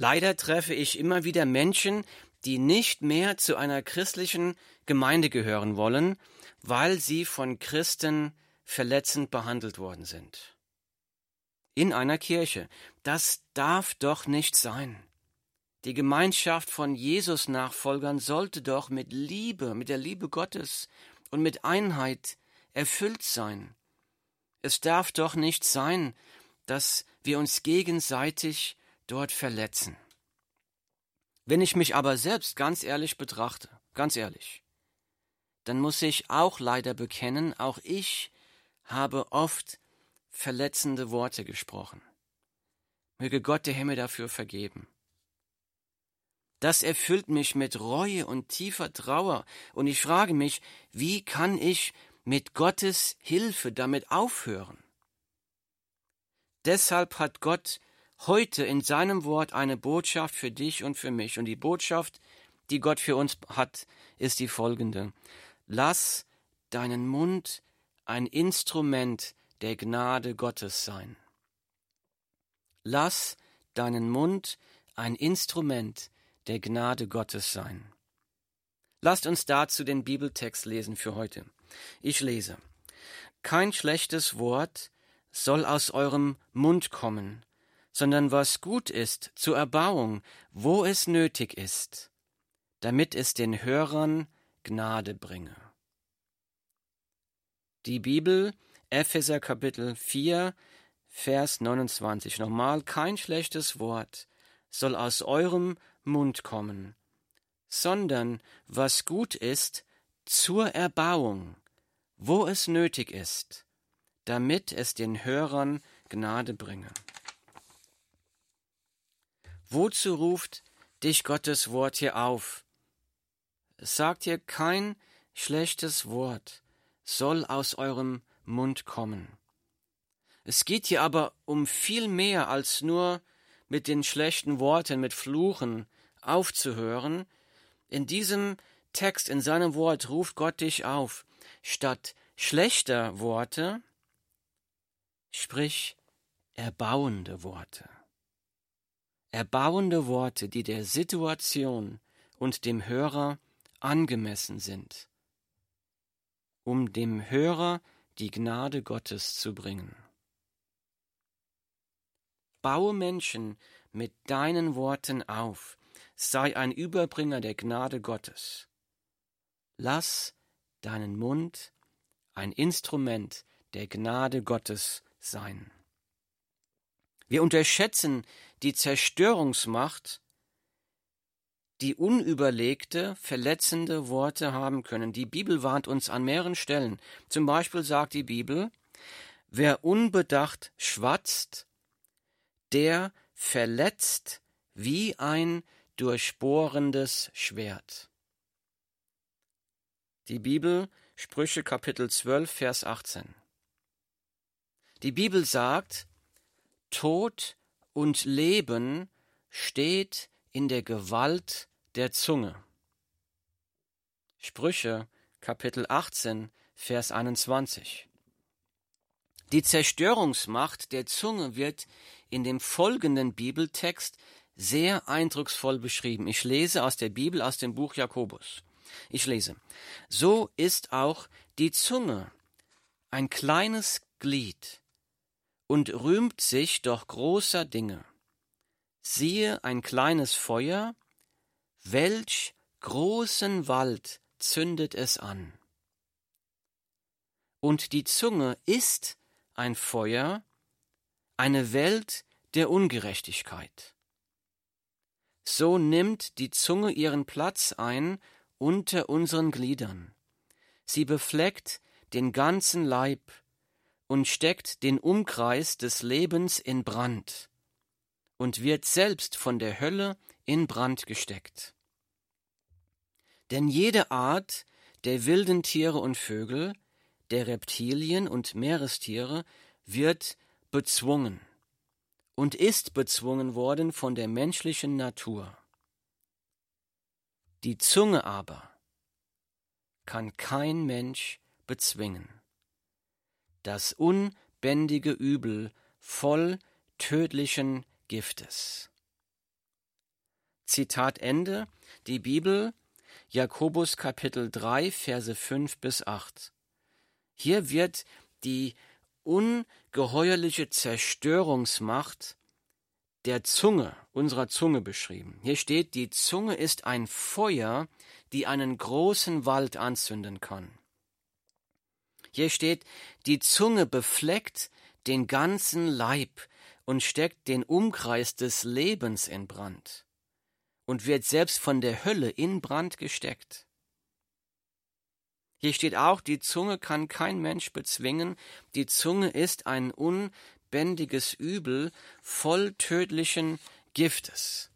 Leider treffe ich immer wieder Menschen, die nicht mehr zu einer christlichen Gemeinde gehören wollen, weil sie von Christen verletzend behandelt worden sind. In einer Kirche. Das darf doch nicht sein. Die Gemeinschaft von Jesus-Nachfolgern sollte doch mit Liebe, mit der Liebe Gottes und mit Einheit erfüllt sein. Es darf doch nicht sein, dass wir uns gegenseitig dort verletzen. Wenn ich mich aber selbst ganz ehrlich betrachte, ganz ehrlich, dann muss ich auch leider bekennen, auch ich habe oft verletzende Worte gesprochen. Möge Gott der Himmel dafür vergeben. Das erfüllt mich mit Reue und tiefer Trauer, und ich frage mich, wie kann ich mit Gottes Hilfe damit aufhören? Deshalb hat Gott heute in seinem Wort eine Botschaft für dich und für mich. Und die Botschaft, die Gott für uns hat, ist die folgende. Lass deinen Mund ein Instrument der Gnade Gottes sein. Lass deinen Mund ein Instrument der Gnade Gottes sein. Lasst uns dazu den Bibeltext lesen für heute. Ich lese. Kein schlechtes Wort soll aus eurem Mund kommen, sondern was gut ist zur Erbauung, wo es nötig ist, damit es den Hörern Gnade bringe. Die Bibel, Epheser Kapitel 4, Vers 29. Nochmal, kein schlechtes Wort soll aus eurem Mund kommen, sondern was gut ist zur Erbauung, wo es nötig ist, damit es den Hörern Gnade bringe. Wozu ruft dich Gottes Wort hier auf? Sagt hier kein schlechtes Wort soll aus eurem Mund kommen. Es geht hier aber um viel mehr als nur mit den schlechten Worten, mit Fluchen aufzuhören. In diesem Text, in seinem Wort ruft Gott dich auf, statt schlechter Worte, sprich erbauende Worte erbauende Worte, die der Situation und dem Hörer angemessen sind, um dem Hörer die Gnade Gottes zu bringen. Baue Menschen mit deinen Worten auf, sei ein Überbringer der Gnade Gottes. Lass deinen Mund ein Instrument der Gnade Gottes sein. Wir unterschätzen die Zerstörungsmacht, die unüberlegte, verletzende Worte haben können. Die Bibel warnt uns an mehreren Stellen. Zum Beispiel sagt die Bibel, wer unbedacht schwatzt, der verletzt wie ein durchbohrendes Schwert. Die Bibel, Sprüche Kapitel 12, Vers 18. Die Bibel sagt, Tod und Leben steht in der Gewalt der Zunge. Sprüche Kapitel 18, Vers 21. Die Zerstörungsmacht der Zunge wird in dem folgenden Bibeltext sehr eindrucksvoll beschrieben. Ich lese aus der Bibel aus dem Buch Jakobus. Ich lese. So ist auch die Zunge ein kleines Glied, und rühmt sich doch großer Dinge. Siehe ein kleines Feuer, welch großen Wald zündet es an. Und die Zunge ist ein Feuer, eine Welt der Ungerechtigkeit. So nimmt die Zunge ihren Platz ein unter unseren Gliedern. Sie befleckt den ganzen Leib und steckt den Umkreis des Lebens in Brand und wird selbst von der Hölle in Brand gesteckt. Denn jede Art der wilden Tiere und Vögel, der Reptilien und Meerestiere wird bezwungen und ist bezwungen worden von der menschlichen Natur. Die Zunge aber kann kein Mensch bezwingen das unbändige Übel voll tödlichen Giftes. Zitat Ende. Die Bibel, Jakobus Kapitel 3, Verse 5 bis 8. Hier wird die ungeheuerliche Zerstörungsmacht der Zunge, unserer Zunge beschrieben. Hier steht, die Zunge ist ein Feuer, die einen großen Wald anzünden kann. Hier steht, die Zunge befleckt den ganzen Leib und steckt den Umkreis des Lebens in Brand und wird selbst von der Hölle in Brand gesteckt. Hier steht auch, die Zunge kann kein Mensch bezwingen, die Zunge ist ein unbändiges Übel voll tödlichen Giftes.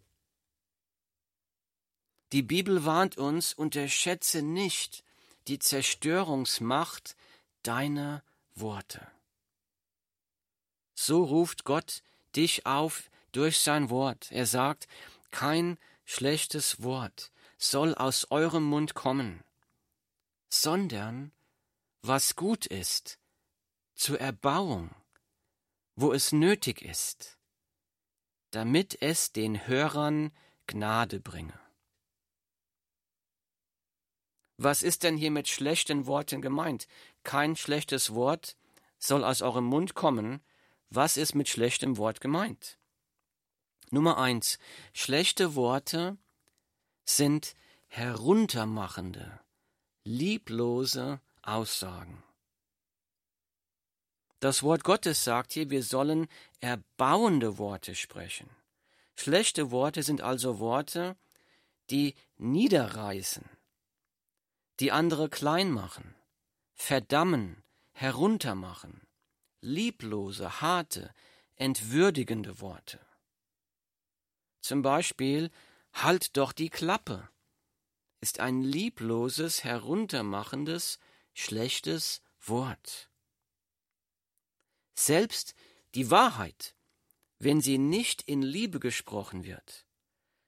Die Bibel warnt uns, unterschätze nicht die Zerstörungsmacht deiner Worte. So ruft Gott dich auf durch sein Wort. Er sagt, kein schlechtes Wort soll aus eurem Mund kommen, sondern was gut ist, zur Erbauung, wo es nötig ist, damit es den Hörern Gnade bringe. Was ist denn hier mit schlechten Worten gemeint? Kein schlechtes Wort soll aus eurem Mund kommen. Was ist mit schlechtem Wort gemeint? Nummer eins. Schlechte Worte sind heruntermachende, lieblose Aussagen. Das Wort Gottes sagt hier, wir sollen erbauende Worte sprechen. Schlechte Worte sind also Worte, die niederreißen, die andere klein machen, verdammen, heruntermachen, lieblose, harte, entwürdigende Worte. Zum Beispiel Halt doch die Klappe ist ein liebloses, heruntermachendes, schlechtes Wort. Selbst die Wahrheit, wenn sie nicht in Liebe gesprochen wird,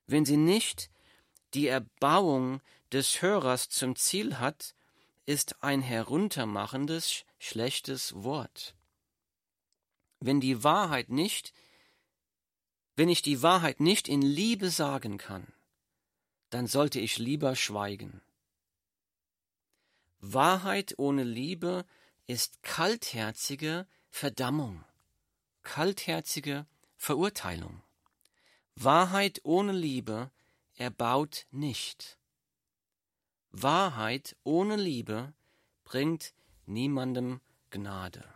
wenn sie nicht die Erbauung des Hörers zum Ziel hat, ist ein heruntermachendes, schlechtes Wort. Wenn die Wahrheit nicht, wenn ich die Wahrheit nicht in Liebe sagen kann, dann sollte ich lieber schweigen. Wahrheit ohne Liebe ist kaltherzige Verdammung, kaltherzige Verurteilung. Wahrheit ohne Liebe erbaut nicht. Wahrheit ohne Liebe bringt niemandem Gnade.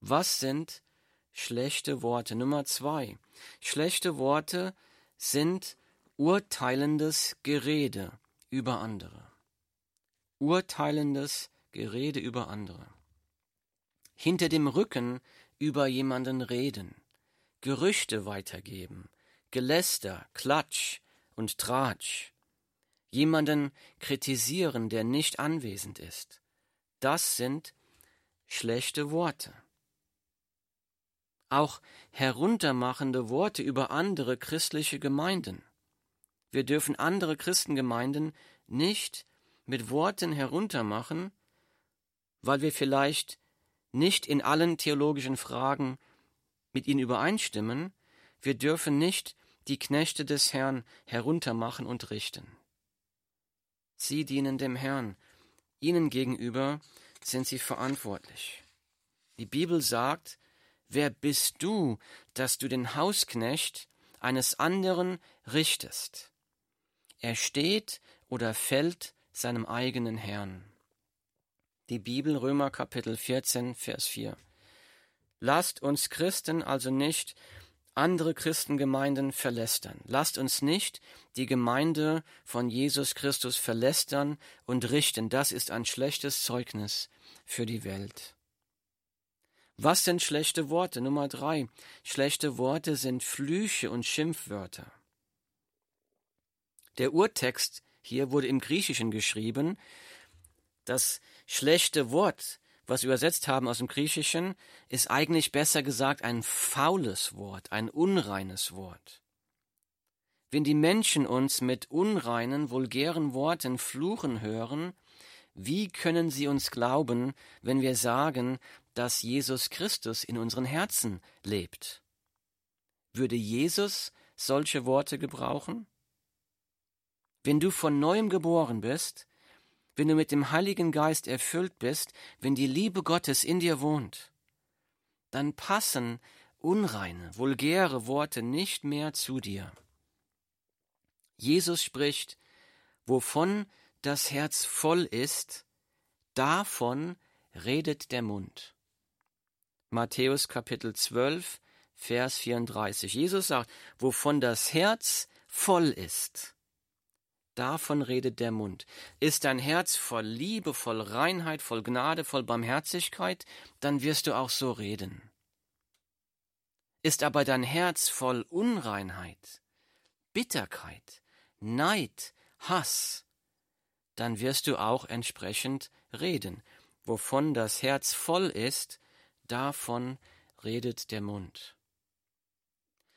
Was sind schlechte Worte? Nummer zwei. Schlechte Worte sind urteilendes Gerede über andere. Urteilendes Gerede über andere. Hinter dem Rücken über jemanden reden, Gerüchte weitergeben, Geläster, Klatsch, und Tratsch, jemanden kritisieren, der nicht anwesend ist. Das sind schlechte Worte. Auch heruntermachende Worte über andere christliche Gemeinden. Wir dürfen andere Christengemeinden nicht mit Worten heruntermachen, weil wir vielleicht nicht in allen theologischen Fragen mit ihnen übereinstimmen, wir dürfen nicht die Knechte des Herrn heruntermachen und richten. Sie dienen dem Herrn, ihnen gegenüber sind sie verantwortlich. Die Bibel sagt, wer bist du, dass du den Hausknecht eines anderen richtest? Er steht oder fällt seinem eigenen Herrn. Die Bibel Römer Kapitel 14, Vers 4. Lasst uns Christen also nicht andere Christengemeinden verlästern. Lasst uns nicht die Gemeinde von Jesus Christus verlästern und richten. Das ist ein schlechtes Zeugnis für die Welt. Was sind schlechte Worte? Nummer drei. Schlechte Worte sind Flüche und Schimpfwörter. Der Urtext hier wurde im Griechischen geschrieben. Das schlechte Wort was übersetzt haben aus dem Griechischen, ist eigentlich besser gesagt ein faules Wort, ein unreines Wort. Wenn die Menschen uns mit unreinen, vulgären Worten fluchen hören, wie können sie uns glauben, wenn wir sagen, dass Jesus Christus in unseren Herzen lebt? Würde Jesus solche Worte gebrauchen? Wenn du von neuem geboren bist, wenn du mit dem Heiligen Geist erfüllt bist, wenn die Liebe Gottes in dir wohnt, dann passen unreine, vulgäre Worte nicht mehr zu dir. Jesus spricht, wovon das Herz voll ist, davon redet der Mund. Matthäus Kapitel 12, Vers 34. Jesus sagt, wovon das Herz voll ist, davon redet der Mund. Ist dein Herz voll Liebe, voll Reinheit, voll Gnade, voll Barmherzigkeit, dann wirst du auch so reden. Ist aber dein Herz voll Unreinheit, Bitterkeit, Neid, Hass, dann wirst du auch entsprechend reden. Wovon das Herz voll ist, davon redet der Mund.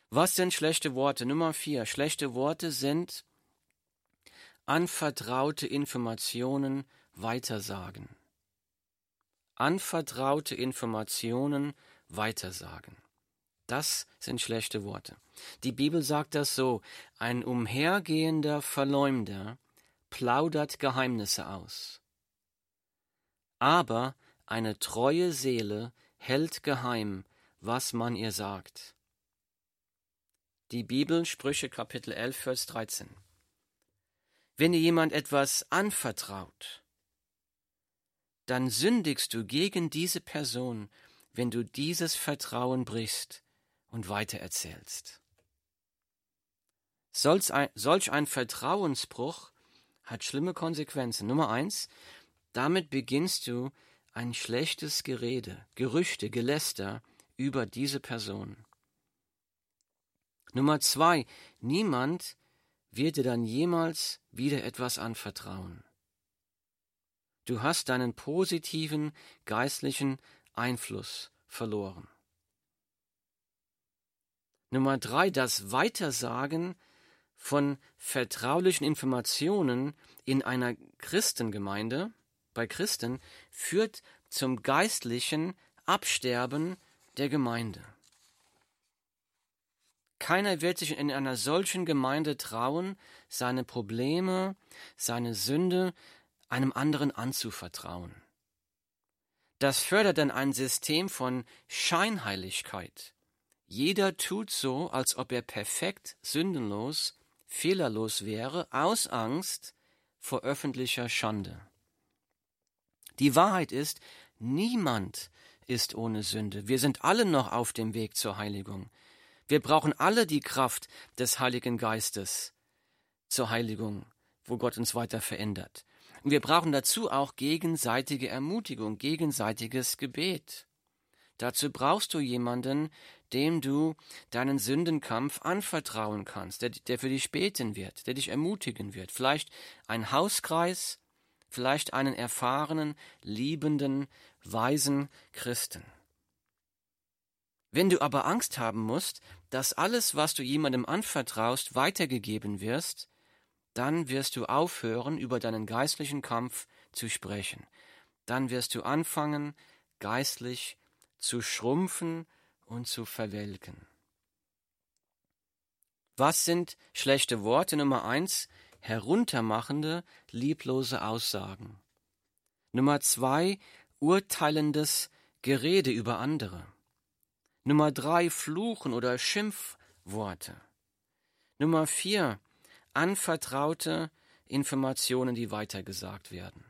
Was sind schlechte Worte? Nummer vier. Schlechte Worte sind anvertraute Informationen weitersagen. Anvertraute Informationen weitersagen. Das sind schlechte Worte. Die Bibel sagt das so, ein umhergehender Verleumder plaudert Geheimnisse aus. Aber eine treue Seele hält geheim, was man ihr sagt. Die Bibel, Sprüche Kapitel 11, Vers 13. Wenn dir jemand etwas anvertraut, dann sündigst du gegen diese Person, wenn du dieses Vertrauen brichst und weitererzählst. Solch ein, solch ein Vertrauensbruch hat schlimme Konsequenzen. Nummer eins, damit beginnst du ein schlechtes Gerede, Gerüchte, Geläster über diese Person. Nummer zwei, niemand wird dir dann jemals wieder etwas anvertrauen. Du hast deinen positiven geistlichen Einfluss verloren. Nummer drei, das Weitersagen von vertraulichen Informationen in einer Christengemeinde, bei Christen, führt zum geistlichen Absterben der Gemeinde. Keiner wird sich in einer solchen Gemeinde trauen, seine Probleme, seine Sünde einem anderen anzuvertrauen. Das fördert dann ein System von Scheinheiligkeit, jeder tut so, als ob er perfekt, sündenlos, fehlerlos wäre, aus Angst vor öffentlicher Schande. Die Wahrheit ist, niemand ist ohne Sünde. Wir sind alle noch auf dem Weg zur Heiligung. Wir brauchen alle die Kraft des Heiligen Geistes zur Heiligung, wo Gott uns weiter verändert. Und wir brauchen dazu auch gegenseitige Ermutigung, gegenseitiges Gebet. Dazu brauchst du jemanden, dem du deinen Sündenkampf anvertrauen kannst, der, der für dich beten wird, der dich ermutigen wird. Vielleicht ein Hauskreis, vielleicht einen erfahrenen, liebenden, weisen Christen. Wenn du aber Angst haben musst, dass alles, was du jemandem anvertraust, weitergegeben wirst, dann wirst du aufhören, über deinen geistlichen Kampf zu sprechen. Dann wirst du anfangen, geistlich zu schrumpfen und zu verwelken. Was sind schlechte Worte? Nummer eins, heruntermachende, lieblose Aussagen. Nummer zwei, urteilendes Gerede über andere. Nummer drei, Fluchen oder Schimpfworte. Nummer vier, anvertraute Informationen, die weitergesagt werden.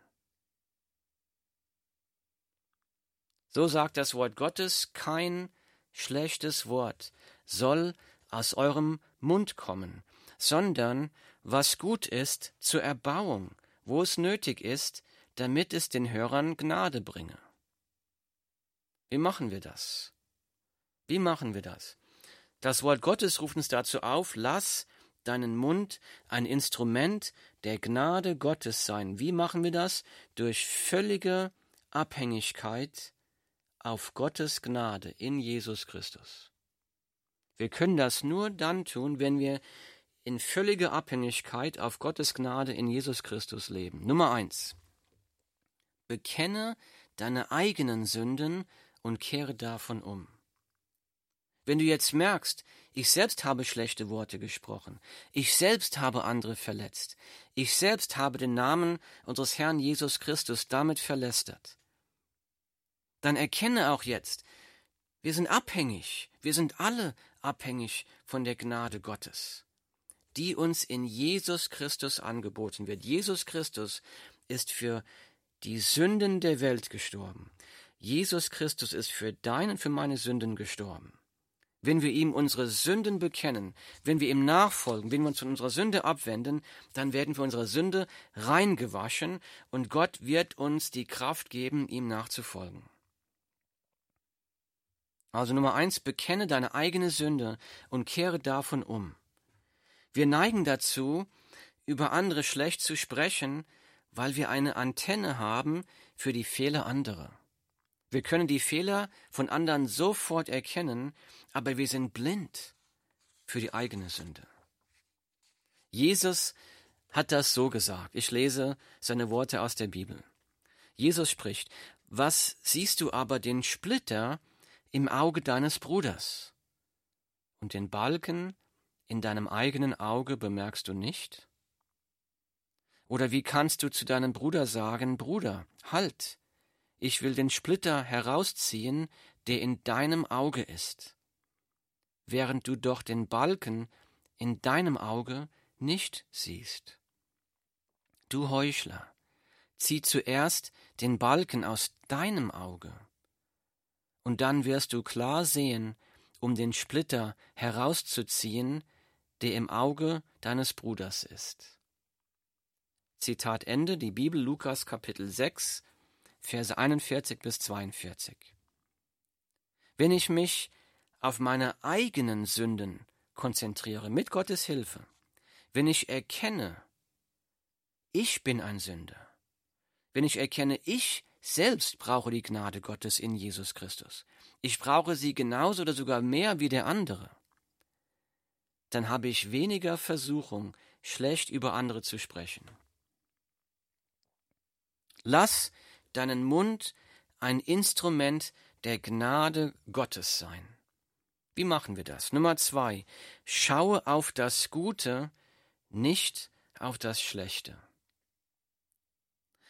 So sagt das Wort Gottes, kein schlechtes Wort soll aus eurem Mund kommen, sondern was gut ist zur Erbauung, wo es nötig ist, damit es den Hörern Gnade bringe. Wie machen wir das? Wie machen wir das? Das Wort Gottes ruft uns dazu auf, lass deinen Mund ein Instrument der Gnade Gottes sein. Wie machen wir das? Durch völlige Abhängigkeit auf Gottes Gnade in Jesus Christus. Wir können das nur dann tun, wenn wir in völliger Abhängigkeit auf Gottes Gnade in Jesus Christus leben. Nummer eins. Bekenne deine eigenen Sünden und kehre davon um. Wenn du jetzt merkst, ich selbst habe schlechte Worte gesprochen, ich selbst habe andere verletzt, ich selbst habe den Namen unseres Herrn Jesus Christus damit verlästert, dann erkenne auch jetzt, wir sind abhängig, wir sind alle abhängig von der Gnade Gottes, die uns in Jesus Christus angeboten wird. Jesus Christus ist für die Sünden der Welt gestorben. Jesus Christus ist für deine und für meine Sünden gestorben. Wenn wir ihm unsere Sünden bekennen, wenn wir ihm nachfolgen, wenn wir uns von unserer Sünde abwenden, dann werden wir unsere Sünde reingewaschen und Gott wird uns die Kraft geben, ihm nachzufolgen. Also Nummer eins, bekenne deine eigene Sünde und kehre davon um. Wir neigen dazu, über andere schlecht zu sprechen, weil wir eine Antenne haben für die Fehler anderer. Wir können die Fehler von anderen sofort erkennen, aber wir sind blind für die eigene Sünde. Jesus hat das so gesagt. Ich lese seine Worte aus der Bibel. Jesus spricht, was siehst du aber den Splitter im Auge deines Bruders und den Balken in deinem eigenen Auge bemerkst du nicht? Oder wie kannst du zu deinem Bruder sagen, Bruder, halt, ich will den Splitter herausziehen, der in deinem Auge ist, während du doch den Balken in deinem Auge nicht siehst. Du Heuchler, zieh zuerst den Balken aus deinem Auge, und dann wirst du klar sehen, um den Splitter herauszuziehen, der im Auge deines Bruders ist. Zitat Ende, die Bibel Lukas Kapitel 6, Verse 41 bis 42. Wenn ich mich auf meine eigenen Sünden konzentriere, mit Gottes Hilfe, wenn ich erkenne, ich bin ein Sünder, wenn ich erkenne, ich selbst brauche die Gnade Gottes in Jesus Christus, ich brauche sie genauso oder sogar mehr wie der andere, dann habe ich weniger Versuchung, schlecht über andere zu sprechen. Lass deinen Mund ein Instrument der Gnade Gottes sein. Wie machen wir das? Nummer zwei, schaue auf das Gute, nicht auf das Schlechte.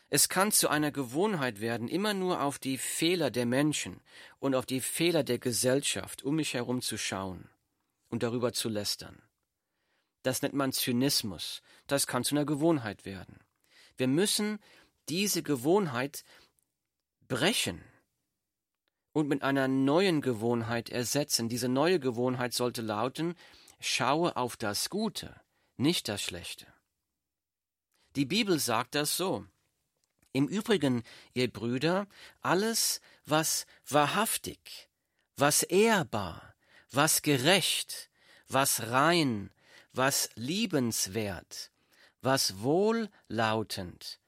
Es kann zu einer Gewohnheit werden, immer nur auf die Fehler der Menschen und auf die Fehler der Gesellschaft um mich herum zu schauen und darüber zu lästern. Das nennt man Zynismus. Das kann zu einer Gewohnheit werden. Wir müssen diese Gewohnheit brechen und mit einer neuen Gewohnheit ersetzen. Diese neue Gewohnheit sollte lauten, schaue auf das Gute, nicht das Schlechte. Die Bibel sagt das so. Im Übrigen, ihr Brüder, alles, was wahrhaftig, was ehrbar, was gerecht, was rein, was liebenswert, was wohllautend,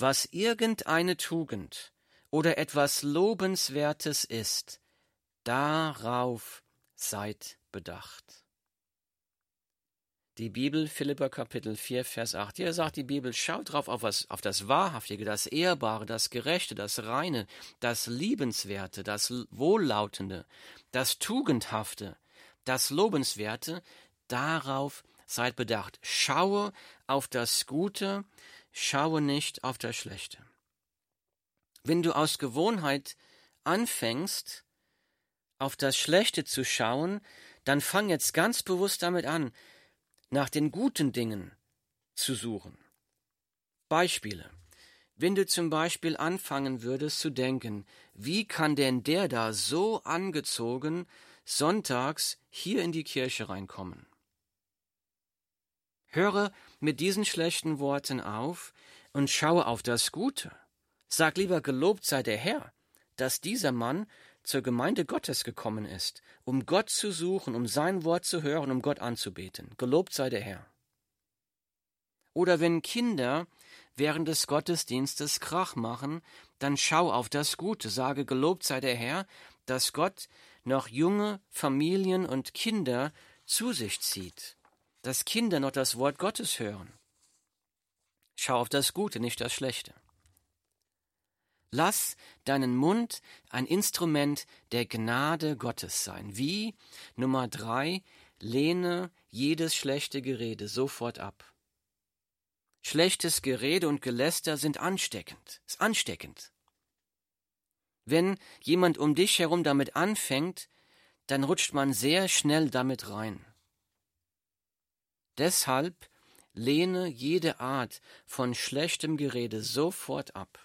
was irgendeine Tugend oder etwas Lobenswertes ist, darauf seid bedacht. Die Bibel, Philippa Kapitel 4, Vers 8. Hier sagt die Bibel, schaut drauf auf, was, auf das Wahrhaftige, das Ehrbare, das Gerechte, das Reine, das Liebenswerte, das Wohllautende, das Tugendhafte, das Lobenswerte, darauf seid bedacht. Schaue auf das Gute, schaue nicht auf das Schlechte. Wenn du aus Gewohnheit anfängst, auf das Schlechte zu schauen, dann fang jetzt ganz bewusst damit an, nach den guten Dingen zu suchen. Beispiele. Wenn du zum Beispiel anfangen würdest zu denken, wie kann denn der da so angezogen sonntags hier in die Kirche reinkommen? Höre mit diesen schlechten Worten auf und schaue auf das Gute. Sag lieber gelobt sei der Herr, dass dieser Mann zur Gemeinde Gottes gekommen ist, um Gott zu suchen, um sein Wort zu hören, um Gott anzubeten. Gelobt sei der Herr. Oder wenn Kinder während des Gottesdienstes Krach machen, dann schau auf das Gute, sage gelobt sei der Herr, dass Gott noch junge Familien und Kinder zu sich zieht dass Kinder noch das Wort Gottes hören. Schau auf das Gute, nicht das Schlechte. Lass deinen Mund ein Instrument der Gnade Gottes sein. Wie? Nummer drei, lehne jedes schlechte Gerede sofort ab. Schlechtes Gerede und Geläster sind ansteckend, ist ansteckend. Wenn jemand um dich herum damit anfängt, dann rutscht man sehr schnell damit rein. Deshalb lehne jede Art von schlechtem Gerede sofort ab.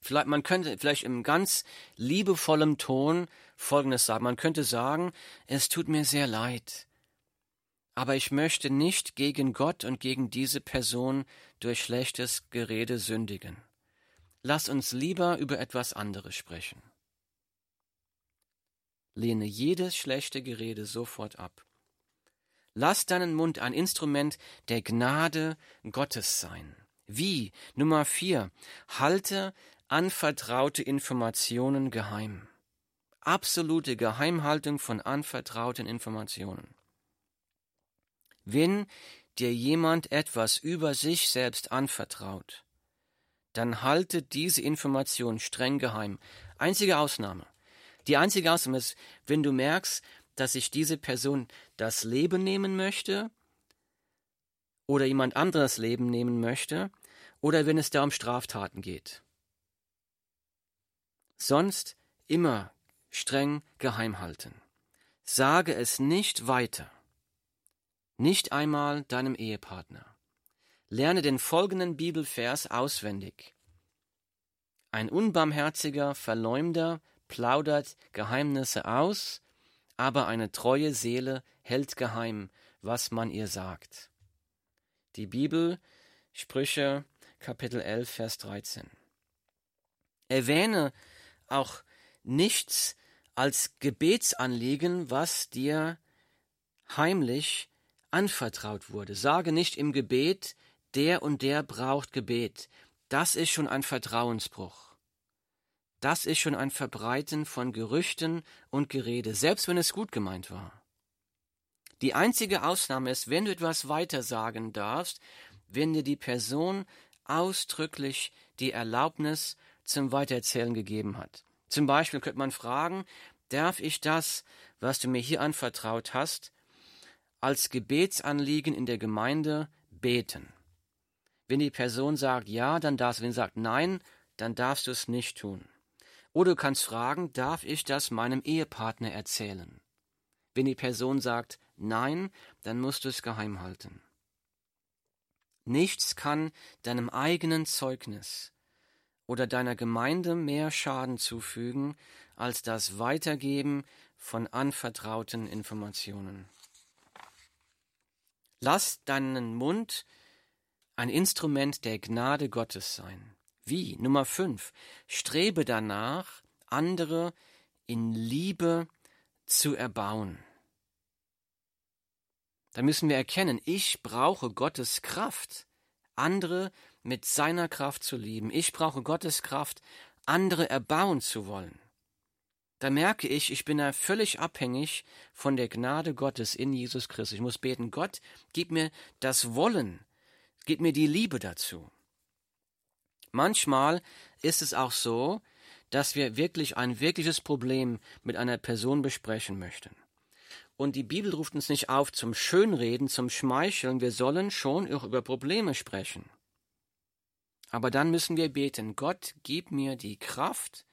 Vielleicht, man könnte vielleicht im ganz liebevollen Ton Folgendes sagen. Man könnte sagen, es tut mir sehr leid, aber ich möchte nicht gegen Gott und gegen diese Person durch schlechtes Gerede sündigen. Lass uns lieber über etwas anderes sprechen. Lehne jedes schlechte Gerede sofort ab. Lass deinen Mund ein Instrument der Gnade Gottes sein. Wie? Nummer vier. Halte anvertraute Informationen geheim. Absolute Geheimhaltung von anvertrauten Informationen. Wenn dir jemand etwas über sich selbst anvertraut, dann halte diese Information streng geheim. Einzige Ausnahme. Die einzige Ausnahme ist, wenn du merkst, dass sich diese Person das Leben nehmen möchte oder jemand anderes Leben nehmen möchte oder wenn es da um Straftaten geht. Sonst immer streng geheim halten. Sage es nicht weiter. Nicht einmal deinem Ehepartner. Lerne den folgenden Bibelvers auswendig. Ein unbarmherziger Verleumder plaudert Geheimnisse aus, aber eine treue Seele hält geheim, was man ihr sagt. Die Bibel, Sprüche, Kapitel 11, Vers 13. Erwähne auch nichts als Gebetsanliegen, was dir heimlich anvertraut wurde. Sage nicht im Gebet, der und der braucht Gebet. Das ist schon ein Vertrauensbruch. Das ist schon ein Verbreiten von Gerüchten und Gerede, selbst wenn es gut gemeint war. Die einzige Ausnahme ist, wenn du etwas weiter sagen darfst, wenn dir die Person ausdrücklich die Erlaubnis zum Weitererzählen gegeben hat. Zum Beispiel könnte man fragen, darf ich das, was du mir hier anvertraut hast, als Gebetsanliegen in der Gemeinde beten? Wenn die Person sagt ja, dann darfst du. Wenn sie sagt nein, dann darfst du es nicht tun. Oder du kannst fragen, darf ich das meinem Ehepartner erzählen? Wenn die Person sagt nein, dann musst du es geheim halten. Nichts kann deinem eigenen Zeugnis oder deiner Gemeinde mehr Schaden zufügen als das Weitergeben von anvertrauten Informationen. Lass deinen Mund ein Instrument der Gnade Gottes sein. Wie? Nummer fünf. Strebe danach, andere in Liebe zu erbauen. Da müssen wir erkennen, ich brauche Gottes Kraft, andere mit seiner Kraft zu lieben. Ich brauche Gottes Kraft, andere erbauen zu wollen. Da merke ich, ich bin da völlig abhängig von der Gnade Gottes in Jesus Christus. Ich muss beten, Gott, gib mir das Wollen, gib mir die Liebe dazu. Manchmal ist es auch so, dass wir wirklich ein wirkliches Problem mit einer Person besprechen möchten. Und die Bibel ruft uns nicht auf zum Schönreden, zum Schmeicheln, wir sollen schon auch über Probleme sprechen. Aber dann müssen wir beten, Gott, gib mir die Kraft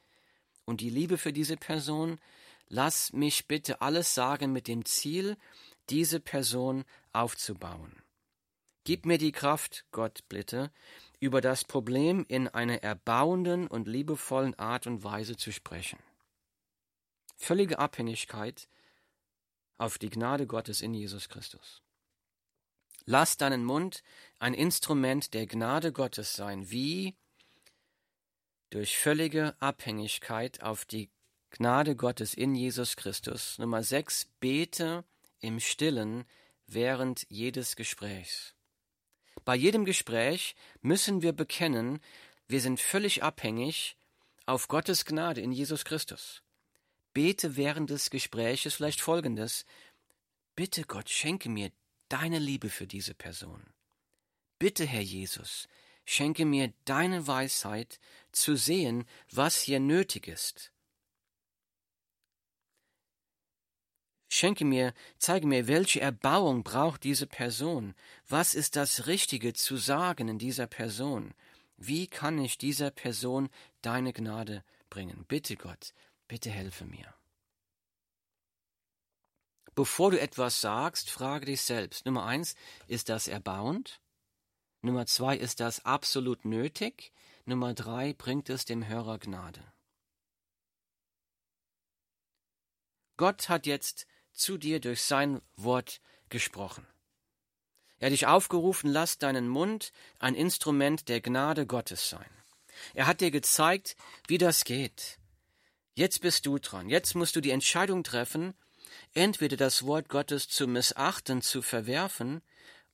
und die Liebe für diese Person. Lass mich bitte alles sagen mit dem Ziel, diese Person aufzubauen. Gib mir die Kraft, Gott, bitte, über das Problem in einer erbauenden und liebevollen Art und Weise zu sprechen. Völlige Abhängigkeit auf die Gnade Gottes in Jesus Christus. Lass deinen Mund ein Instrument der Gnade Gottes sein, wie durch völlige Abhängigkeit auf die Gnade Gottes in Jesus Christus. Nummer 6. Bete im Stillen während jedes Gesprächs. Bei jedem Gespräch müssen wir bekennen, wir sind völlig abhängig auf Gottes Gnade in Jesus Christus. Bete während des Gespräches vielleicht Folgendes. Bitte Gott, schenke mir deine Liebe für diese Person. Bitte, Herr Jesus, schenke mir deine Weisheit zu sehen, was hier nötig ist. Schenke mir, zeige mir, welche Erbauung braucht diese Person? Was ist das Richtige zu sagen in dieser Person? Wie kann ich dieser Person deine Gnade bringen? Bitte Gott, bitte helfe mir. Bevor du etwas sagst, frage dich selbst. Nummer eins, ist das erbauend? Nummer zwei, ist das absolut nötig? Nummer drei, bringt es dem Hörer Gnade? Gott hat jetzt zu dir durch sein Wort gesprochen. Er hat dich aufgerufen, lass deinen Mund ein Instrument der Gnade Gottes sein. Er hat dir gezeigt, wie das geht. Jetzt bist du dran. Jetzt musst du die Entscheidung treffen, entweder das Wort Gottes zu missachten, zu verwerfen,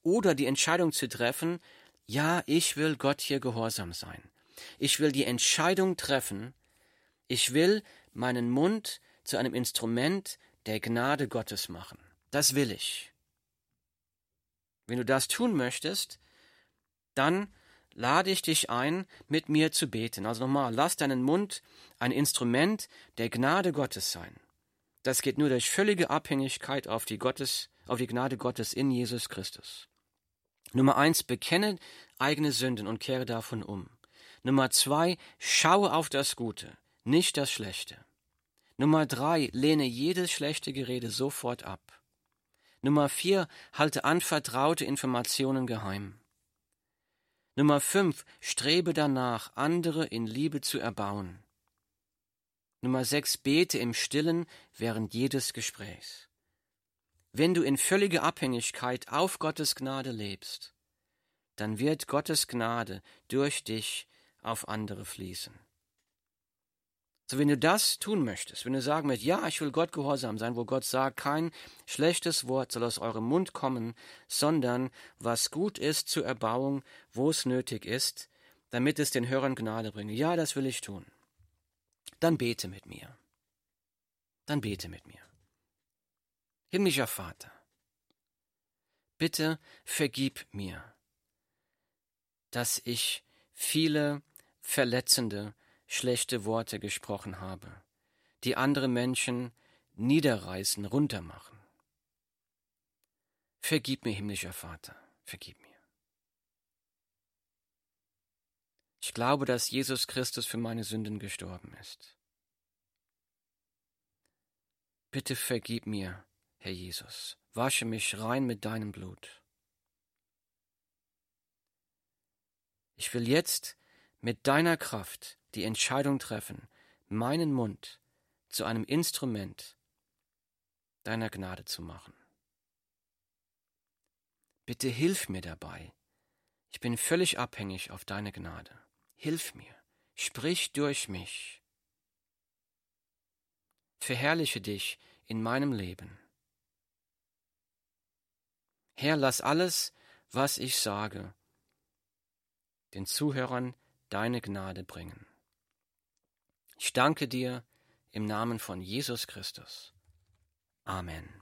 oder die Entscheidung zu treffen, ja, ich will Gott hier gehorsam sein. Ich will die Entscheidung treffen, ich will meinen Mund zu einem Instrument der Gnade Gottes machen. Das will ich. Wenn du das tun möchtest, dann lade ich dich ein, mit mir zu beten. Also nochmal, lass deinen Mund ein Instrument der Gnade Gottes sein. Das geht nur durch völlige Abhängigkeit auf die, Gottes, auf die Gnade Gottes in Jesus Christus. Nummer eins, bekenne eigene Sünden und kehre davon um. Nummer zwei, schaue auf das Gute, nicht das Schlechte. Nummer drei, lehne jedes schlechte Gerede sofort ab. Nummer vier, halte anvertraute Informationen geheim. Nummer fünf, strebe danach, andere in Liebe zu erbauen. Nummer sechs, bete im Stillen während jedes Gesprächs. Wenn du in völliger Abhängigkeit auf Gottes Gnade lebst, dann wird Gottes Gnade durch dich auf andere fließen. So, wenn du das tun möchtest, wenn du sagen möchtest, ja, ich will Gott gehorsam sein, wo Gott sagt, kein schlechtes Wort soll aus eurem Mund kommen, sondern was gut ist zur Erbauung, wo es nötig ist, damit es den Hörern Gnade bringe. Ja, das will ich tun. Dann bete mit mir. Dann bete mit mir. Himmlischer Vater, bitte vergib mir, dass ich viele verletzende schlechte Worte gesprochen habe, die andere Menschen niederreißen, runtermachen. Vergib mir, himmlischer Vater, vergib mir. Ich glaube, dass Jesus Christus für meine Sünden gestorben ist. Bitte vergib mir, Herr Jesus, wasche mich rein mit deinem Blut. Ich will jetzt mit deiner Kraft die Entscheidung treffen, meinen Mund zu einem Instrument deiner Gnade zu machen. Bitte hilf mir dabei. Ich bin völlig abhängig auf deine Gnade. Hilf mir. Sprich durch mich. Verherrliche dich in meinem Leben. Herr, lass alles, was ich sage, den Zuhörern deine Gnade bringen. Ich danke dir im Namen von Jesus Christus. Amen.